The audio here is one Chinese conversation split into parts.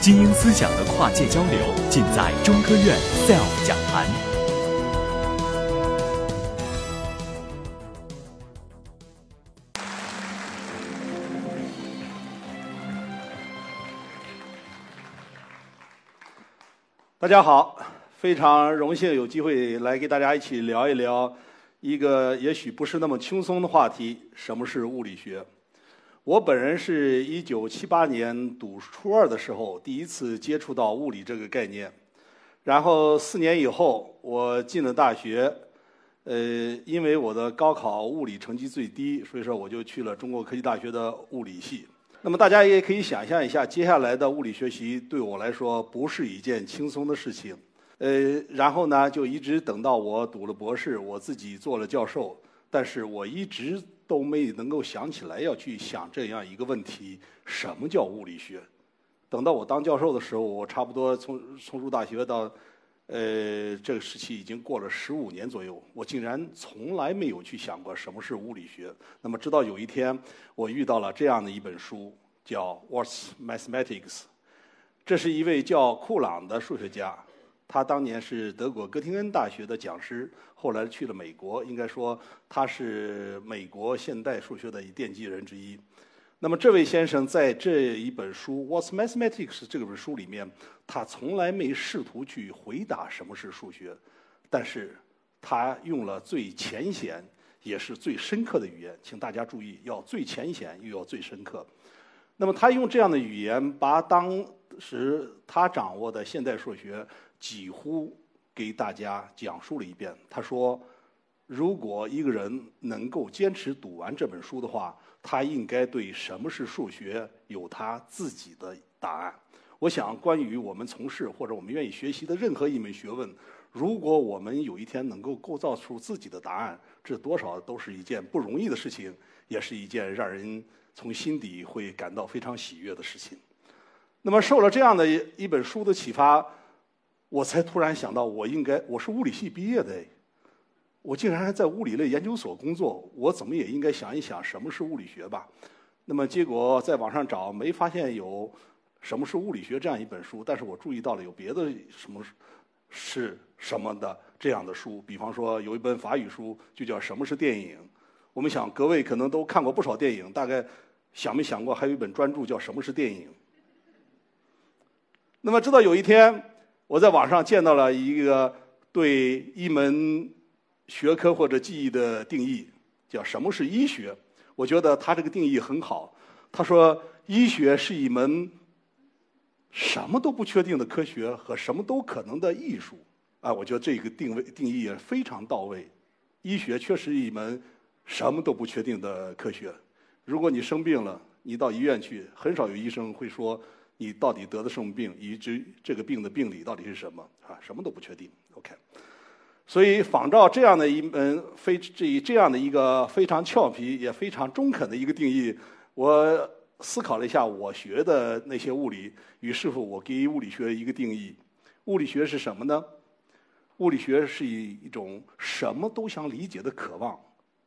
精英思想的跨界交流，尽在中科院 SELF 讲坛。大家好，非常荣幸有机会来跟大家一起聊一聊一个也许不是那么轻松的话题——什么是物理学？我本人是一九七八年读初二的时候第一次接触到物理这个概念，然后四年以后我进了大学，呃，因为我的高考物理成绩最低，所以说我就去了中国科技大学的物理系。那么大家也可以想象一下，接下来的物理学习对我来说不是一件轻松的事情，呃，然后呢，就一直等到我读了博士，我自己做了教授，但是我一直。都没能够想起来要去想这样一个问题：什么叫物理学？等到我当教授的时候，我差不多从从入大学到呃这个时期已经过了十五年左右，我竟然从来没有去想过什么是物理学。那么直到有一天，我遇到了这样的一本书，叫《What's Mathematics》，这是一位叫库朗的数学家。他当年是德国哥廷根大学的讲师，后来去了美国。应该说，他是美国现代数学的奠基人之一。那么，这位先生在这一本书《What's Mathematics》这本书里面，他从来没试图去回答什么是数学，但是他用了最浅显也是最深刻的语言。请大家注意，要最浅显又要最深刻。那么，他用这样的语言，把当时他掌握的现代数学。几乎给大家讲述了一遍。他说：“如果一个人能够坚持读完这本书的话，他应该对什么是数学有他自己的答案。”我想，关于我们从事或者我们愿意学习的任何一门学问，如果我们有一天能够构造出自己的答案，这多少都是一件不容易的事情，也是一件让人从心底会感到非常喜悦的事情。那么，受了这样的一本书的启发。我才突然想到，我应该我是物理系毕业的，我竟然还在物理类研究所工作，我怎么也应该想一想什么是物理学吧。那么结果在网上找，没发现有什么是物理学这样一本书，但是我注意到了有别的什么是什么的这样的书，比方说有一本法语书就叫《什么是电影》。我们想各位可能都看过不少电影，大概想没想过还有一本专著叫《什么是电影》？那么直到有一天。我在网上见到了一个对一门学科或者技艺的定义，叫什么是医学？我觉得他这个定义很好。他说，医学是一门什么都不确定的科学和什么都可能的艺术。啊，我觉得这个定位定义也非常到位。医学确实一门什么都不确定的科学。如果你生病了，你到医院去，很少有医生会说。你到底得的什么病，以及这个病的病理到底是什么啊？什么都不确定。OK，所以仿照这样的一门非这这样的一个非常俏皮也非常中肯的一个定义，我思考了一下我学的那些物理，于是乎我给物理学一个定义：物理学是什么呢？物理学是一一种什么都想理解的渴望，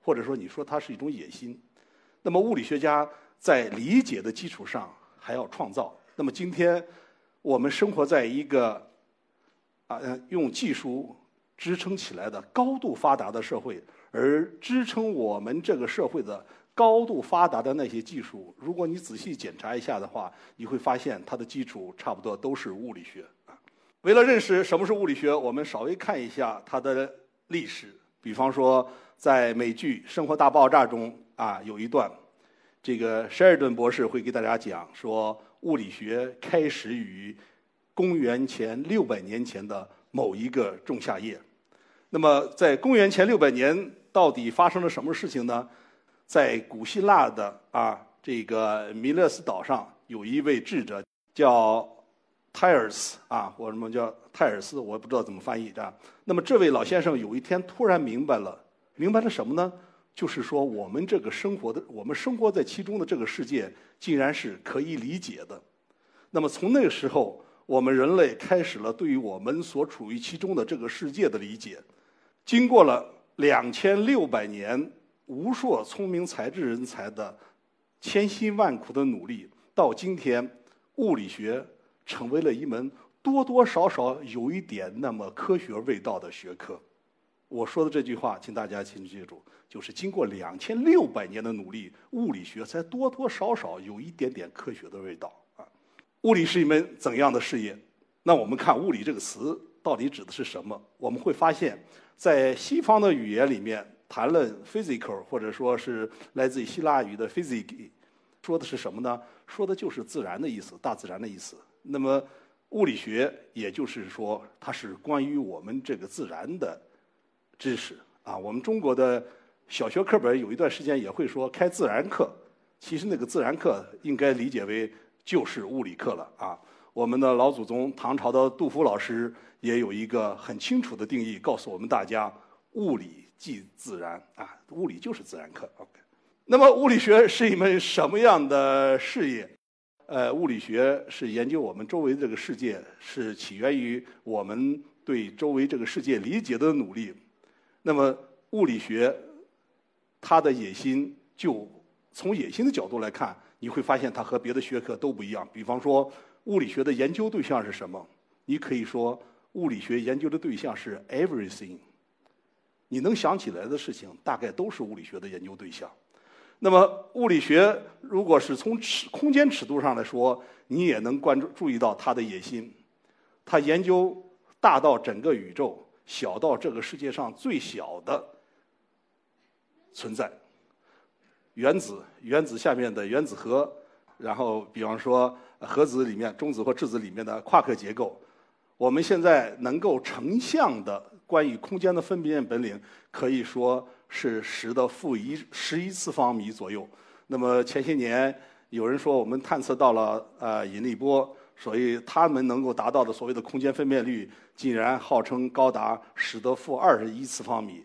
或者说你说它是一种野心。那么物理学家在理解的基础上还要创造。那么今天，我们生活在一个啊用技术支撑起来的高度发达的社会，而支撑我们这个社会的高度发达的那些技术，如果你仔细检查一下的话，你会发现它的基础差不多都是物理学啊。为了认识什么是物理学，我们稍微看一下它的历史。比方说，在美剧《生活大爆炸》中啊，有一段，这个舍尔顿博士会给大家讲说。物理学开始于公元前六百年前的某一个仲夏夜。那么，在公元前六百年，到底发生了什么事情呢？在古希腊的啊这个弥勒斯岛上，有一位智者叫泰尔斯啊，或什么叫泰尔斯，我也不知道怎么翻译的。那么，这位老先生有一天突然明白了，明白了什么呢？就是说，我们这个生活的，我们生活在其中的这个世界，竟然是可以理解的。那么从那个时候，我们人类开始了对于我们所处于其中的这个世界的理解。经过了两千六百年，无数聪明才智人才的千辛万苦的努力，到今天，物理学成为了一门多多少少有一点那么科学味道的学科。我说的这句话，请大家请记住，就是经过两千六百年的努力，物理学才多多少少有一点点科学的味道啊。物理是一门怎样的事业？那我们看“物理”这个词到底指的是什么？我们会发现，在西方的语言里面谈论 physical，或者说是来自于希腊语的 physics，说的是什么呢？说的就是自然的意思，大自然的意思。那么物理学，也就是说，它是关于我们这个自然的知识啊。我们中国的小学课本有一段时间也会说开自然课，其实那个自然课应该理解为就是物理课了啊。我们的老祖宗唐朝的杜甫老师也有一个很清楚的定义，告诉我们大家：物理即自然啊，物理就是自然课。OK，那么物理学是一门什么样的事业？呃，物理学是研究我们周围这个世界，是起源于我们对周围这个世界理解的努力。那么物理学它的野心，就从野心的角度来看，你会发现它和别的学科都不一样。比方说。物理学的研究对象是什么？你可以说，物理学研究的对象是 everything。你能想起来的事情，大概都是物理学的研究对象。那么，物理学如果是从尺空间尺度上来说，你也能关注注意到它的野心。它研究大到整个宇宙，小到这个世界上最小的存在——原子，原子下面的原子核。然后，比方说核子里面、中子或质子里面的夸克结构，我们现在能够成像的关于空间的分辨本领，可以说是十的负一十一次方米左右。那么前些年有人说我们探测到了呃引力波，所以他们能够达到的所谓的空间分辨率，竟然号称高达十的负二十一次方米。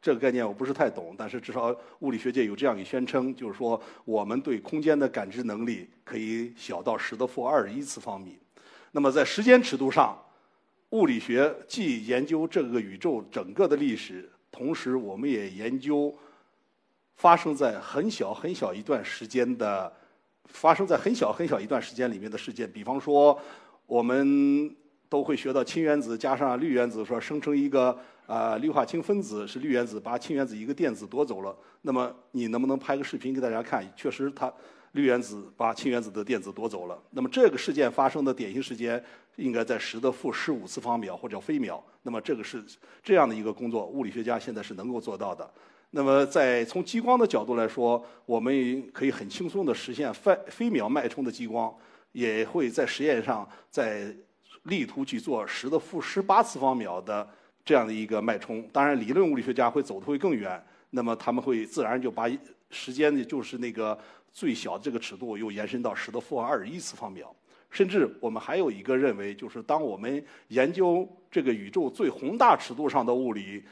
这个概念我不是太懂，但是至少物理学界有这样一宣称，就是说我们对空间的感知能力可以小到十的负二十一次方米。那么在时间尺度上，物理学既研究这个宇宙整个的历史，同时我们也研究发生在很小很小一段时间的发生在很小很小一段时间里面的事件。比方说，我们都会学到氢原子加上氯原子，说生成一个。啊，氯化氢分子是氯原子把氢原子一个电子夺走了。那么你能不能拍个视频给大家看？确实，它氯原子把氢原子的电子夺走了。那么这个事件发生的典型时间应该在十的负十五次方秒或者飞秒。那么这个是这样的一个工作，物理学家现在是能够做到的。那么在从激光的角度来说，我们可以很轻松地实现飞飞秒脉冲的激光，也会在实验上在力图去做十的负十八次方秒的。这样的一个脉冲，当然理论物理学家会走得会更远，那么他们会自然就把时间的就是那个最小的这个尺度又延伸到十的负二十一次方秒，甚至我们还有一个认为，就是当我们研究这个宇宙最宏大尺度上的物理，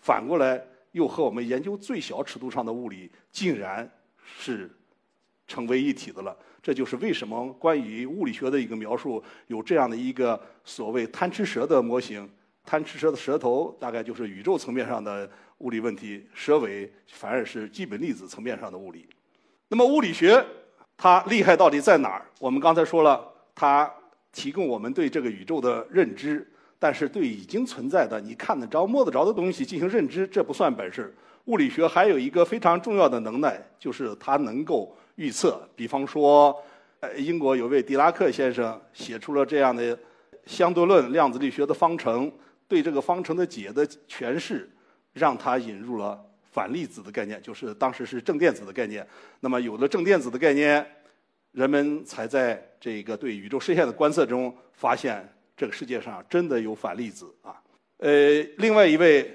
反过来又和我们研究最小尺度上的物理，竟然是成为一体的了。这就是为什么关于物理学的一个描述有这样的一个所谓贪吃蛇的模型。贪吃蛇的蛇头大概就是宇宙层面上的物理问题，蛇尾反而是基本粒子层面上的物理。那么物理学它厉害到底在哪儿？我们刚才说了，它提供我们对这个宇宙的认知，但是对已经存在的、你看得着、摸得着的东西进行认知，这不算本事。物理学还有一个非常重要的能耐，就是它能够预测。比方说，呃，英国有位狄拉克先生写出了这样的相对论量子力学的方程。对这个方程的解的诠释，让他引入了反粒子的概念，就是当时是正电子的概念。那么有了正电子的概念，人们才在这个对宇宙射线的观测中发现这个世界上真的有反粒子啊。呃，另外一位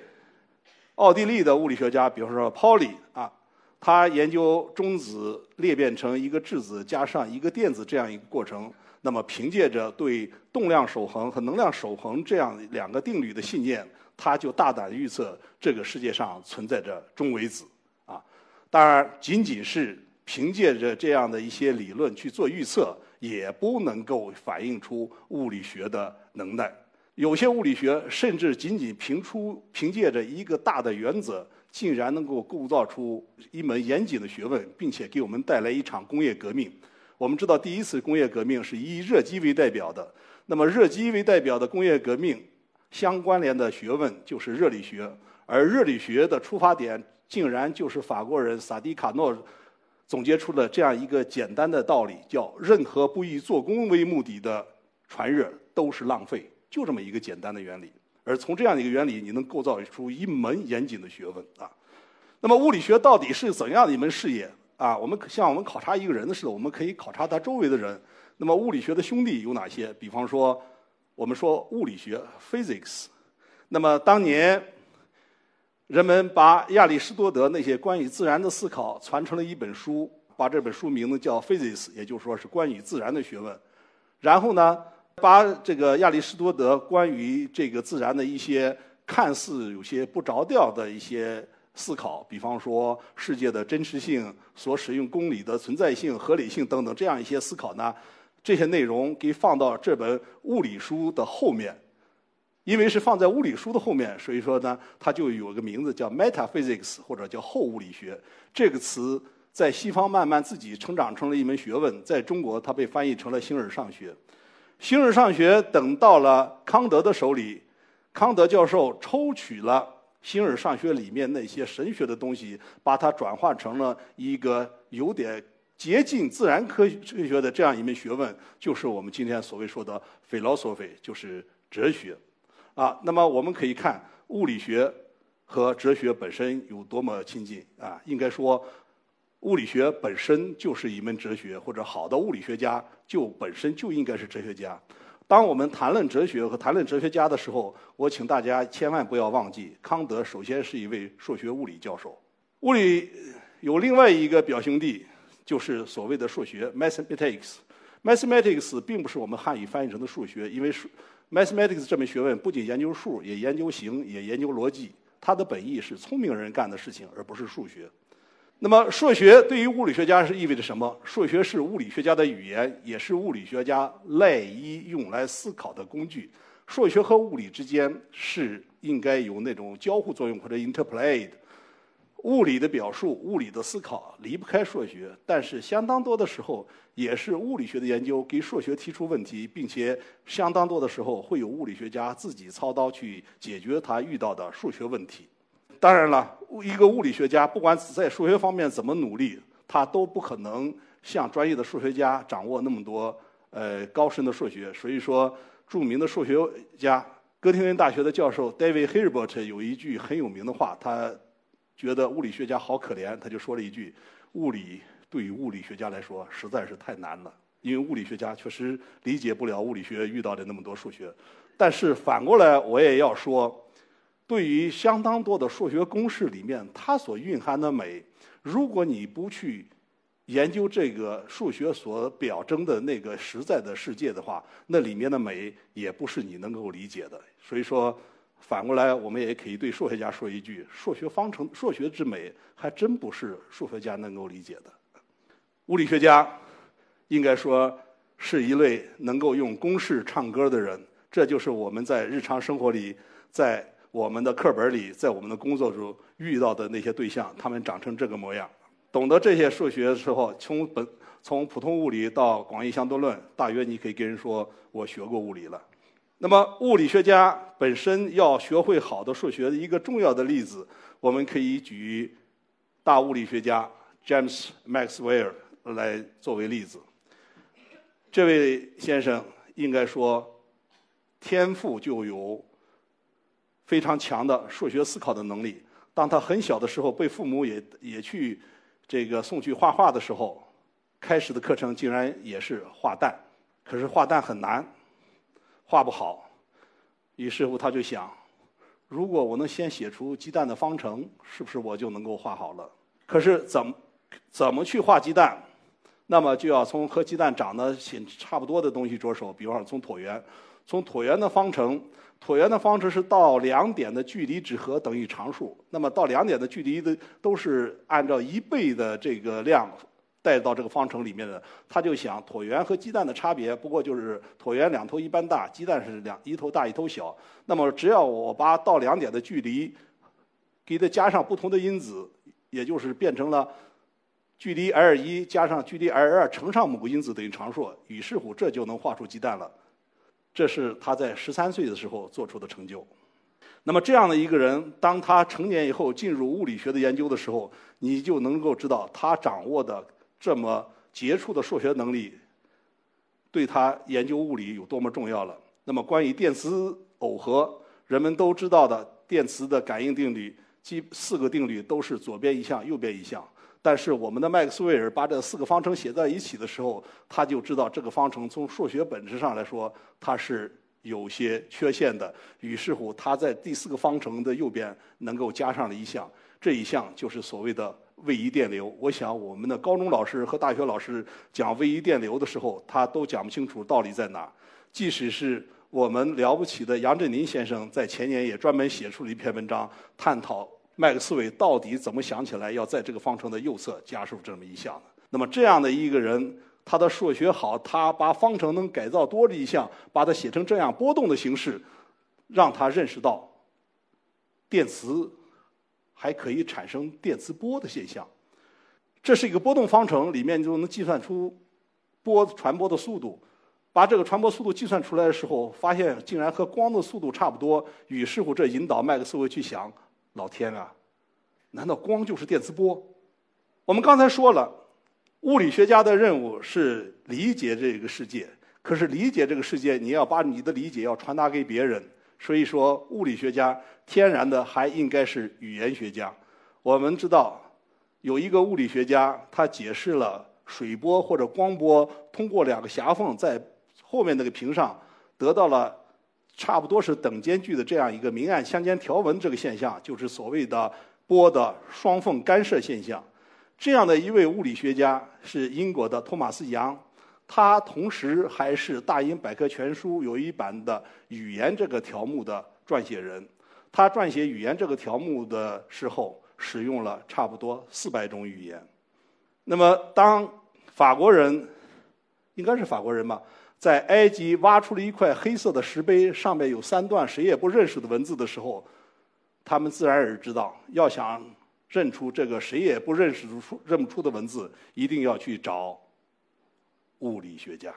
奥地利的物理学家，比方说 Pauli 啊，他研究中子裂变成一个质子加上一个电子这样一个过程。那么，凭借着对动量守恒和能量守恒这样两个定律的信念，他就大胆预测这个世界上存在着中微子。啊，当然，仅仅是凭借着这样的一些理论去做预测，也不能够反映出物理学的能耐。有些物理学甚至仅仅凭出凭借着一个大的原则，竟然能够构造出一门严谨的学问，并且给我们带来一场工业革命。我们知道第一次工业革命是以热机为代表的，那么热机为代表的工业革命相关联的学问就是热力学，而热力学的出发点竟然就是法国人萨迪卡诺总结出了这样一个简单的道理，叫任何不以做功为目的的传热都是浪费，就这么一个简单的原理。而从这样的一个原理，你能构造出一门严谨的学问啊。那么物理学到底是怎样的一门事业啊？我们像我们考察一个人似的，我们可以考察他周围的人。那么物理学的兄弟有哪些？比方说，我们说物理学 （physics）。那么当年。人们把亚里士多德那些关于自然的思考传成了一本书，把这本书名字叫《Physics》，也就是说是关于自然的学问。然后呢，把这个亚里士多德关于这个自然的一些看似有些不着调的一些思考，比方说世界的真实性、所使用公理的存在性、合理性等等这样一些思考呢，这些内容给放到这本物理书的后面。因为是放在物理书的后面，所以说呢，它就有个名字叫 metaphysics，或者叫后物理学。这个词在西方慢慢自己成长成了一门学问，在中国它被翻译成了形而上学。形而上学等到了康德的手里，康德教授抽取了形而上学里面那些神学的东西，把它转化成了一个有点接近自然科学的这样一门学问，就是我们今天所谓说的 philosophy，就是哲学。啊，那么我们可以看物理学和哲学本身有多么亲近啊？应该说，物理学本身就是一门哲学，或者好的物理学家就本身就应该是哲学家。当我们谈论哲学和谈论哲学家的时候，我请大家千万不要忘记，康德首先是一位数学物理教授。物理有另外一个表兄弟，就是所谓的数学 （mathematics）。Mathematics 并不是我们汉语翻译成的数学，因为数。Mathematics 这门学问不仅研究数，也研究形，也研究逻辑。它的本意是聪明人干的事情，而不是数学。那么，数学对于物理学家是意味着什么？数学是物理学家的语言，也是物理学家赖以用来思考的工具。数学和物理之间是应该有那种交互作用或者 interplay 的。物理的表述、物理的思考离不开数学，但是相当多的时候，也是物理学的研究给数学提出问题，并且相当多的时候会有物理学家自己操刀去解决他遇到的数学问题。当然了，一个物理学家不管在数学方面怎么努力，他都不可能像专业的数学家掌握那么多呃高深的数学。所以说，著名的数学家哥廷根大学的教授 David Hilbert 有一句很有名的话，他。觉得物理学家好可怜，他就说了一句：“物理对于物理学家来说实在是太难了，因为物理学家确实理解不了物理学遇到的那么多数学。”但是反过来，我也要说，对于相当多的数学公式里面它所蕴含的美，如果你不去研究这个数学所表征的那个实在的世界的话，那里面的美也不是你能够理解的。所以说。反过来，我们也可以对数学家说一句：数学方程、数学之美，还真不是数学家能够理解的。物理学家应该说是一类能够用公式唱歌的人。这就是我们在日常生活里、在我们的课本里、在我们的工作中遇到的那些对象，他们长成这个模样。懂得这些数学的时候，从本从普通物理到广义相对论，大约你可以跟人说：“我学过物理了。”那么，物理学家本身要学会好的数学的一个重要的例子，我们可以举大物理学家 James Maxwell 来作为例子。这位先生应该说天赋就有非常强的数学思考的能力。当他很小的时候，被父母也也去这个送去画画的时候，开始的课程竟然也是画蛋，可是画蛋很难。画不好，于是乎他就想：如果我能先写出鸡蛋的方程，是不是我就能够画好了？可是怎么怎么去画鸡蛋？那么就要从和鸡蛋长得差不多的东西着手，比方说从椭圆，从椭圆的方程，椭圆的方程是到两点的距离只和等于常数，那么到两点的距离的都是按照一倍的这个量。带到这个方程里面的，他就想椭圆和鸡蛋的差别，不过就是椭圆两头一般大，鸡蛋是两一头大一头小。那么只要我把到两点的距离给它加上不同的因子，也就是变成了距离 L 一加上距离 L 二乘上某个因子等于常数，于是乎这就能画出鸡蛋了。这是他在十三岁的时候做出的成就。那么这样的一个人，当他成年以后进入物理学的研究的时候，你就能够知道他掌握的这么杰出的数学能力，对他研究物理有多么重要了。那么关于电磁耦合，人们都知道的电磁的感应定律，基四个定律都是左边一项，右边一项。但是我们的麦克斯韦尔把这四个方程写在一起的时候，他就知道这个方程从数学本质上来说，它是有些缺陷的。于是乎，他在第四个方程的右边能够加上了一项，这一项就是所谓的位移电流。我想我们的高中老师和大学老师讲位移电流的时候，他都讲不清楚道理在哪。即使是我们了不起的杨振宁先生，在前年也专门写出了一篇文章，探讨。麦克斯韦到底怎么想起来要在这个方程的右侧加入这么一项呢？那么这样的一个人，他的数学好，他把方程能改造多的一项，把它写成这样波动的形式，让他认识到电磁还可以产生电磁波的现象。这是一个波动方程，里面就能计算出波传播的速度。把这个传播速度计算出来的时候，发现竟然和光的速度差不多。于是乎，这引导麦克斯韦去想。老天啊！难道光就是电磁波？我们刚才说了，物理学家的任务是理解这个世界。可是理解这个世界，你要把你的理解要传达给别人。所以说，物理学家天然的还应该是语言学家。我们知道，有一个物理学家，他解释了水波或者光波通过两个狭缝在后面那个屏上得到了。差不多是等间距的这样一个明暗相间条纹，这个现象就是所谓的波的双缝干涉现象。这样的一位物理学家是英国的托马斯·杨，他同时还是《大英百科全书》有一版的语言这个条目的撰写人。他撰写语言这个条目的时候，使用了差不多四百种语言。那么，当法国人，应该是法国人吧？在埃及挖出了一块黑色的石碑，上面有三段谁也不认识的文字的时候，他们自然而知道，要想认出这个谁也不认识出认不出的文字，一定要去找物理学家。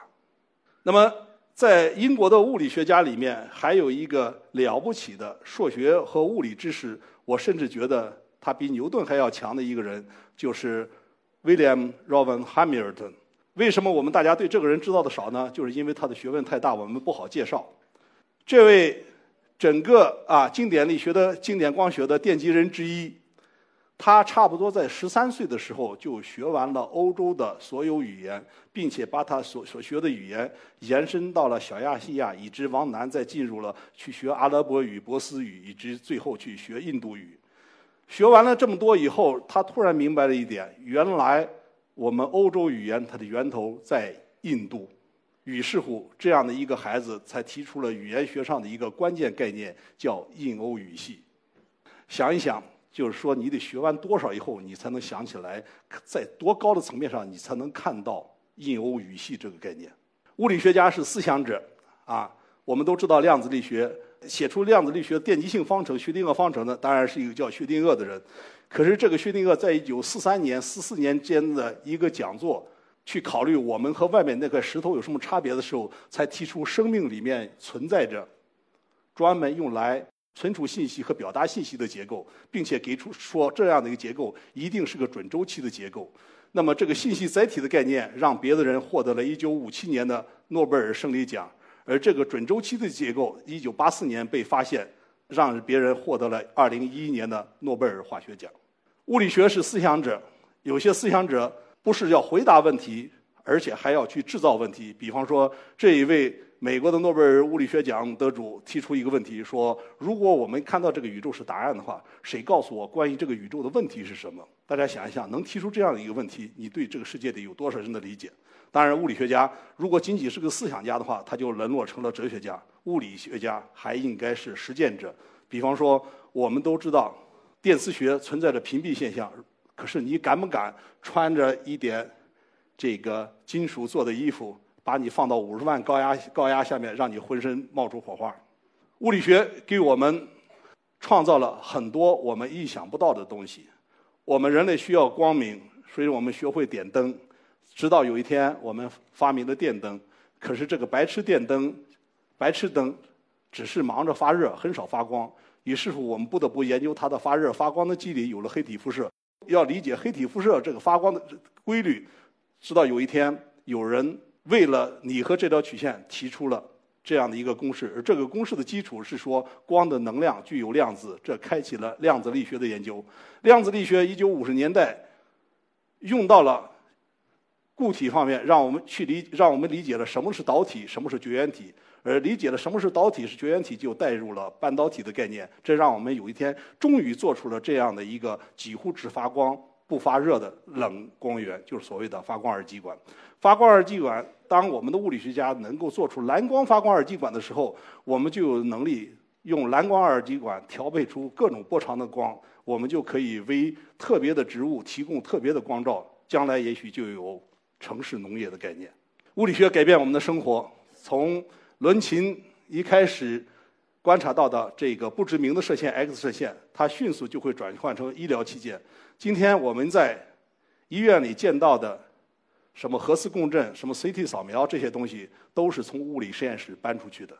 那么，在英国的物理学家里面，还有一个了不起的数学和物理知识，我甚至觉得他比牛顿还要强的一个人，就是 William Rowan Hamilton。为什么我们大家对这个人知道的少呢？就是因为他的学问太大，我们不好介绍。这位整个啊经典力学的经典光学的奠基人之一，他差不多在十三岁的时候就学完了欧洲的所有语言，并且把他所所学的语言延伸到了小亚细亚，以至往南再进入了去学阿拉伯语、波斯语，以及最后去学印度语。学完了这么多以后，他突然明白了一点：原来。我们欧洲语言它的源头在印度，于是乎这样的一个孩子才提出了语言学上的一个关键概念，叫印欧语系。想一想，就是说你得学完多少以后，你才能想起来，在多高的层面上你才能看到印欧语系这个概念。物理学家是思想者啊，我们都知道量子力学，写出量子力学电极性方程薛定谔方程的，当然是一个叫薛定谔的人。可是，这个薛定谔在一九四三年、四四年间的一个讲座，去考虑我们和外面那块石头有什么差别的时候，才提出生命里面存在着专门用来存储信息和表达信息的结构，并且给出说这样的一个结构一定是个准周期的结构。那么，这个信息载体的概念让别的人获得了一九五七年的诺贝尔生理奖，而这个准周期的结构一九八四年被发现，让别人获得了二零一一年的诺贝尔化学奖。物理学是思想者，有些思想者不是要回答问题，而且还要去制造问题。比方说，这一位美国的诺贝尔物理学奖得主提出一个问题，说：“如果我们看到这个宇宙是答案的话，谁告诉我关于这个宇宙的问题是什么？”大家想一想，能提出这样的一个问题，你对这个世界得有多少人的理解？当然，物理学家如果仅仅是个思想家的话，他就沦落成了哲学家。物理学家还应该是实践者。比方说，我们都知道。电磁学存在着屏蔽现象，可是你敢不敢穿着一点这个金属做的衣服，把你放到五十万高压高压下面，让你浑身冒出火花？物理学给我们创造了很多我们意想不到的东西。我们人类需要光明，所以我们学会点灯，直到有一天我们发明了电灯。可是这个白炽电灯、白炽灯只是忙着发热，很少发光。于是乎，我们不得不研究它的发热发光的机理，有了黑体辐射。要理解黑体辐射这个发光的规律，直到有一天有人为了你和这条曲线提出了这样的一个公式，而这个公式的基础是说光的能量具有量子，这开启了量子力学的研究。量子力学一九五十年代用到了。固体方面，让我们去理，让我们理解了什么是导体，什么是绝缘体，而理解了什么是导体是绝缘体，就带入了半导体的概念。这让我们有一天终于做出了这样的一个几乎只发光不发热的冷光源，就是所谓的发光二极管。发光二极管，当我们的物理学家能够做出蓝光发光二极管的时候，我们就有能力用蓝光二极管调配出各种波长的光，我们就可以为特别的植物提供特别的光照。将来也许就有。城市农业的概念，物理学改变我们的生活。从伦琴一开始观察到的这个不知名的射线 X 射线，它迅速就会转换成医疗器件。今天我们在医院里见到的什么核磁共振、什么 CT 扫描这些东西，都是从物理实验室搬出去的。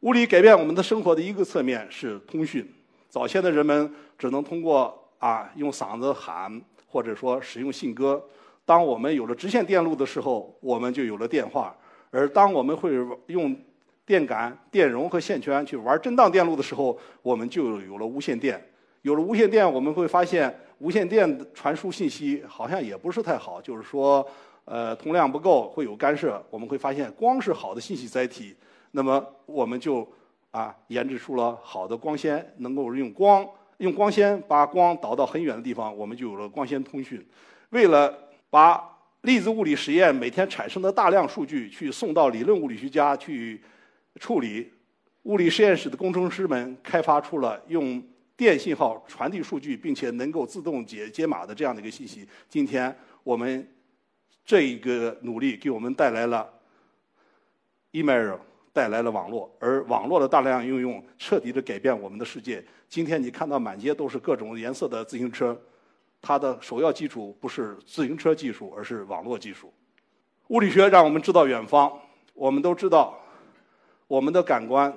物理改变我们的生活的一个侧面是通讯。早先的人们只能通过啊用嗓子喊，或者说使用信鸽。当我们有了直线电路的时候，我们就有了电话；而当我们会用电感、电容和线圈去玩震荡电路的时候，我们就有了无线电。有了无线电，我们会发现无线电传输信息好像也不是太好，就是说，呃，通量不够，会有干涉。我们会发现光是好的信息载体，那么我们就啊研制出了好的光纤，能够用光用光纤把光导到很远的地方，我们就有了光纤通讯。为了把粒子物理实验每天产生的大量数据去送到理论物理学家去处理，物理实验室的工程师们开发出了用电信号传递数据，并且能够自动解解码的这样的一个信息。今天我们这一个努力给我们带来了 email，带来了网络，而网络的大量应用彻底的改变我们的世界。今天你看到满街都是各种颜色的自行车。它的首要基础不是自行车技术，而是网络技术。物理学让我们知道远方。我们都知道，我们的感官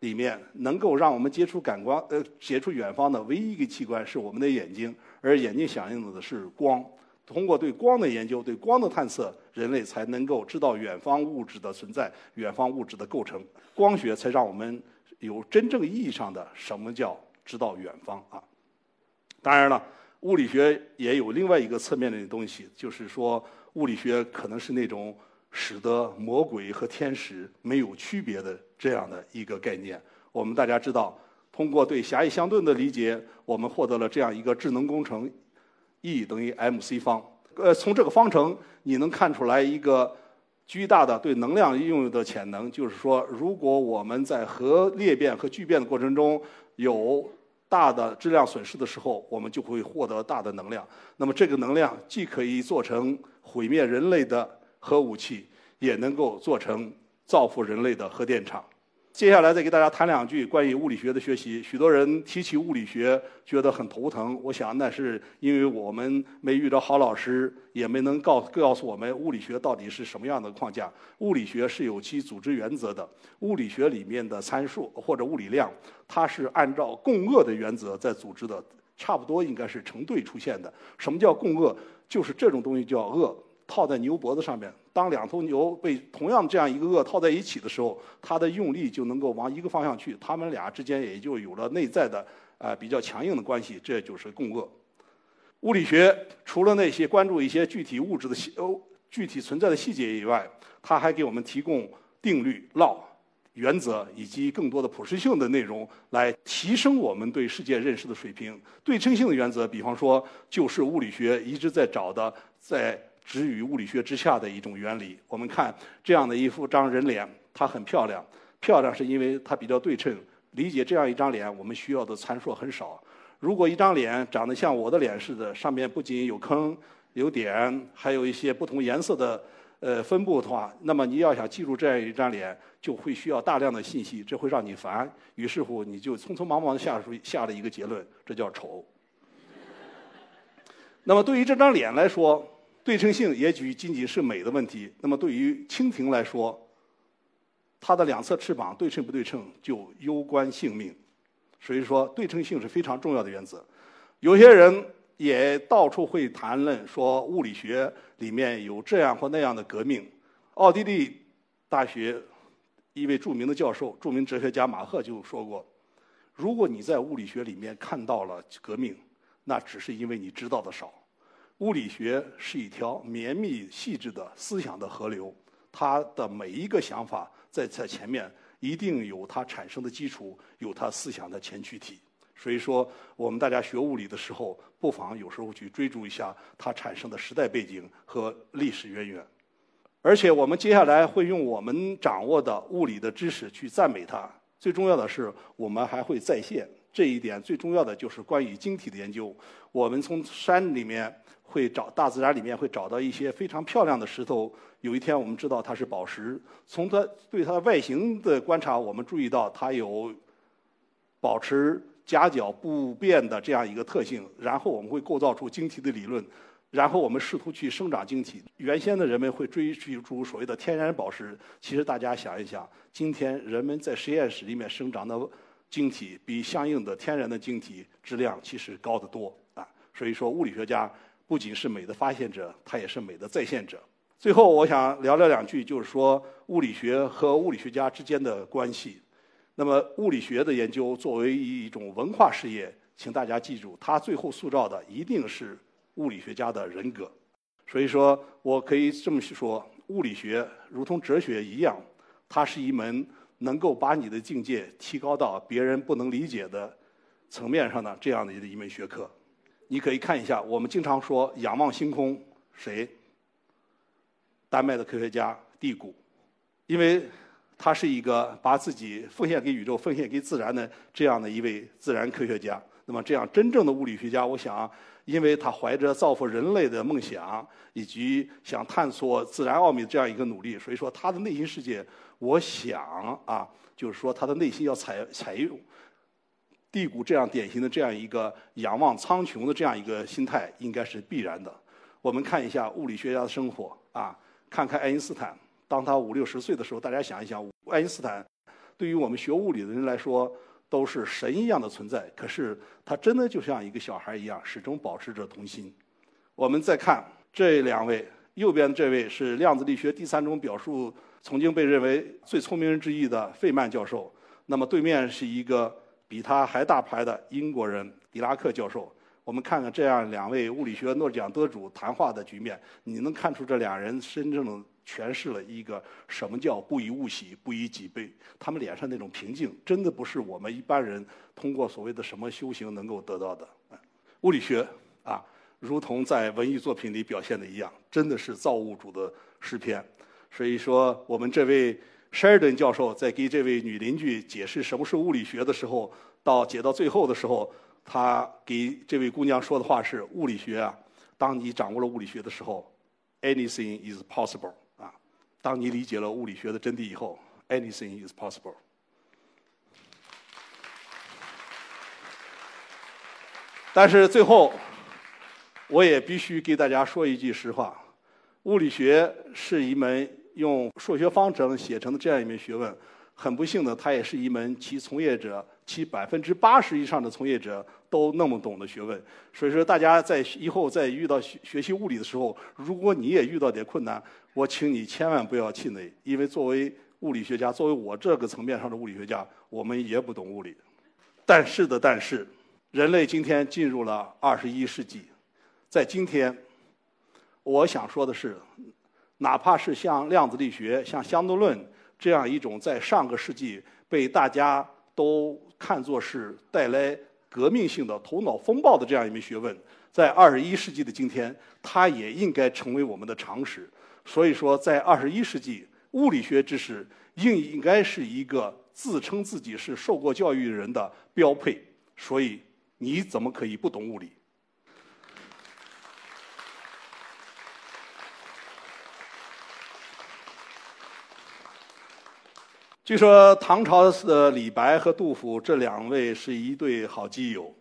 里面能够让我们接触感官呃接触远方的唯一一个器官是我们的眼睛，而眼睛响应的是光。通过对光的研究、对光的探测，人类才能够知道远方物质的存在、远方物质的构成。光学才让我们有真正意义上的什么叫知道远方啊！当然了。物理学也有另外一个侧面的东西，就是说，物理学可能是那种使得魔鬼和天使没有区别的这样的一个概念。我们大家知道，通过对狭义相对论的理解，我们获得了这样一个智能工程：E 等于 mc 方。呃，从这个方程你能看出来一个巨大的对能量应用的潜能，就是说，如果我们在核裂变和聚变的过程中有大的质量损失的时候，我们就会获得大的能量。那么这个能量既可以做成毁灭人类的核武器，也能够做成造福人类的核电厂。接下来再给大家谈两句关于物理学的学习。许多人提起物理学觉得很头疼，我想那是因为我们没遇到好老师，也没能告告诉我们物理学到底是什么样的框架。物理学是有其组织原则的，物理学里面的参数或者物理量，它是按照共轭的原则在组织的，差不多应该是成对出现的。什么叫共轭？就是这种东西叫轭。套在牛脖子上面，当两头牛被同样这样一个轭套在一起的时候，它的用力就能够往一个方向去，它们俩之间也就有了内在的啊比较强硬的关系，这就是共轭。物理学除了那些关注一些具体物质的细哦具体存在的细节以外，它还给我们提供定律、law、原则以及更多的普适性的内容，来提升我们对世界认识的水平。对称性的原则，比方说，就是物理学一直在找的在。止于物理学之下的一种原理。我们看这样的一幅张人脸，它很漂亮。漂亮是因为它比较对称。理解这样一张脸，我们需要的参数很少。如果一张脸长得像我的脸似的，上面不仅有坑、有点，还有一些不同颜色的呃分布的话，那么你要想记住这样一张脸，就会需要大量的信息，这会让你烦。于是乎，你就匆匆忙忙地下出下了一个结论，这叫丑。那么对于这张脸来说，对称性也许仅仅是美的问题。那么对于蜻蜓来说，它的两侧翅膀对称不对称就攸关性命。所以说，对称性是非常重要的原则。有些人也到处会谈论说，物理学里面有这样或那样的革命。奥地利大学一位著名的教授、著名哲学家马赫就说过：“如果你在物理学里面看到了革命，那只是因为你知道的少。物理学是一条绵密细致的思想的河流，它的每一个想法在在前面。”一定有它产生的基础，有它思想的前驱体。所以说，我们大家学物理的时候，不妨有时候去追逐一下它产生的时代背景和历史渊源。而且，我们接下来会用我们掌握的物理的知识去赞美它。最重要的是，我们还会再现这一点。最重要的就是关于晶体的研究。我们从山里面。会找大自然里面会找到一些非常漂亮的石头。有一天我们知道它是宝石。从它对它的外形的观察，我们注意到它有保持夹角不变的这样一个特性。然后我们会构造出晶体的理论。然后我们试图去生长晶体。原先的人们会追逐所谓的天然宝石。其实大家想一想，今天人们在实验室里面生长的晶体，比相应的天然的晶体质量其实高得多啊。所以说，物理学家。不仅是美的发现者，他也是美的再现者。最后，我想聊聊两句，就是说物理学和物理学家之间的关系。那么，物理学的研究作为一种文化事业，请大家记住，它最后塑造的一定是物理学家的人格。所以说，我可以这么说：物理学如同哲学一样，它是一门能够把你的境界提高到别人不能理解的层面上的这样的一门学科。你可以看一下，我们经常说仰望星空，谁？丹麦的科学家蒂谷，因为他是一个把自己奉献给宇宙、奉献给自然的这样的一位自然科学家。那么，这样真正的物理学家，我想，因为他怀着造福人类的梦想，以及想探索自然奥秘这样一个努力，所以说他的内心世界，我想啊，就是说他的内心要采采用。地谷这样典型的这样一个仰望苍穹的这样一个心态，应该是必然的。我们看一下物理学家的生活啊，看看爱因斯坦。当他五六十岁的时候，大家想一想，爱因斯坦对于我们学物理的人来说都是神一样的存在。可是他真的就像一个小孩一样，始终保持着童心。我们再看这两位，右边这位是量子力学第三种表述，曾经被认为最聪明人之一的费曼教授。那么对面是一个。比他还大牌的英国人狄拉克教授，我们看看这样两位物理学诺奖得主谈话的局面，你能看出这两人真正的诠释了一个什么叫不以物喜，不以己悲。他们脸上那种平静，真的不是我们一般人通过所谓的什么修行能够得到的。物理学啊，如同在文艺作品里表现的一样，真的是造物主的诗篇。所以说，我们这位。沙尔顿教授在给这位女邻居解释什么是物理学的时候，到解到最后的时候，他给这位姑娘说的话是：物理学啊，当你掌握了物理学的时候，anything is possible 啊。当你理解了物理学的真谛以后，anything is possible。但是最后，我也必须给大家说一句实话：物理学是一门。用数学方程写成的这样一门学问，很不幸的，它也是一门其从业者，其百分之八十以上的从业者都那么懂的学问。所以说，大家在以后在遇到学学习物理的时候，如果你也遇到点困难，我请你千万不要气馁，因为作为物理学家，作为我这个层面上的物理学家，我们也不懂物理。但是的，但是，人类今天进入了二十一世纪，在今天，我想说的是。哪怕是像量子力学、像相对论这样一种在上个世纪被大家都看作是带来革命性的头脑风暴的这样一门学问，在二十一世纪的今天，它也应该成为我们的常识。所以说，在二十一世纪，物理学知识应应该是一个自称自己是受过教育人的标配。所以，你怎么可以不懂物理？据说唐朝的李白和杜甫这两位是一对好基友。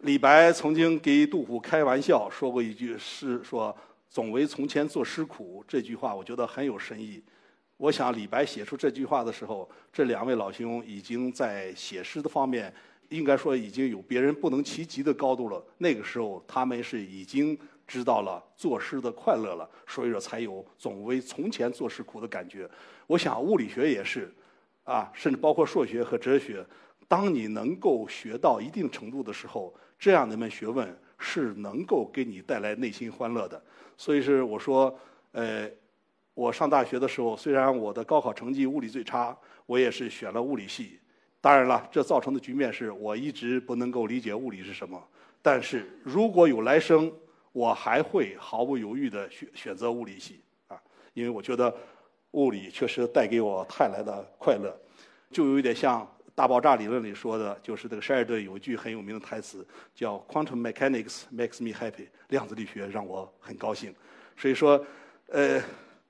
李白曾经给杜甫开玩笑说过一句诗，说“总为从前作诗苦”。这句话我觉得很有深意。我想李白写出这句话的时候，这两位老兄已经在写诗的方面，应该说已经有别人不能企及的高度了。那个时候他们是已经知道了作诗的快乐了，所以说才有“总为从前作诗苦”的感觉。我想物理学也是，啊，甚至包括数学和哲学，当你能够学到一定程度的时候。这样的一门学问是能够给你带来内心欢乐的，所以是我说，呃，我上大学的时候，虽然我的高考成绩物理最差，我也是选了物理系。当然了，这造成的局面是我一直不能够理解物理是什么。但是如果有来生，我还会毫不犹豫地选选择物理系啊，因为我觉得物理确实带给我带来的快乐，就有一点像。大爆炸理论里说的就是这个沙尔顿有一句很有名的台词，叫 “Quantum mechanics makes me happy”，量子力学让我很高兴。所以说，呃，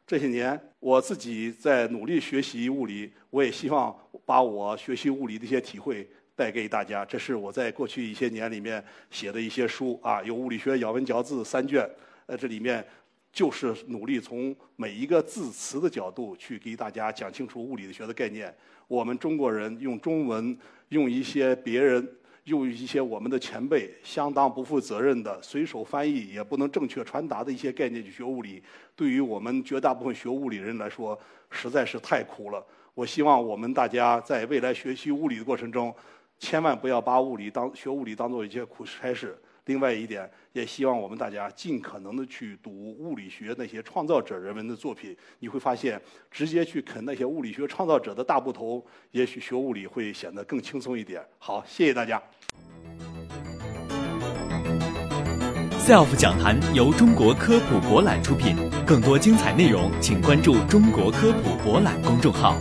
这些年我自己在努力学习物理，我也希望把我学习物理的一些体会带给大家。这是我在过去一些年里面写的一些书啊，有物理学咬文嚼字三卷，呃，这里面就是努力从每一个字词的角度去给大家讲清楚物理学的概念。我们中国人用中文，用一些别人，用一些我们的前辈相当不负责任的随手翻译也不能正确传达的一些概念去学物理，对于我们绝大部分学物理人来说，实在是太苦了。我希望我们大家在未来学习物理的过程中，千万不要把物理当学物理当做一件苦差事。另外一点，也希望我们大家尽可能的去读物理学那些创造者人们的作品，你会发现，直接去啃那些物理学创造者的大部头，也许学物理会显得更轻松一点。好，谢谢大家。SELF 讲坛由中国科普博览出品，更多精彩内容，请关注中国科普博览公众号。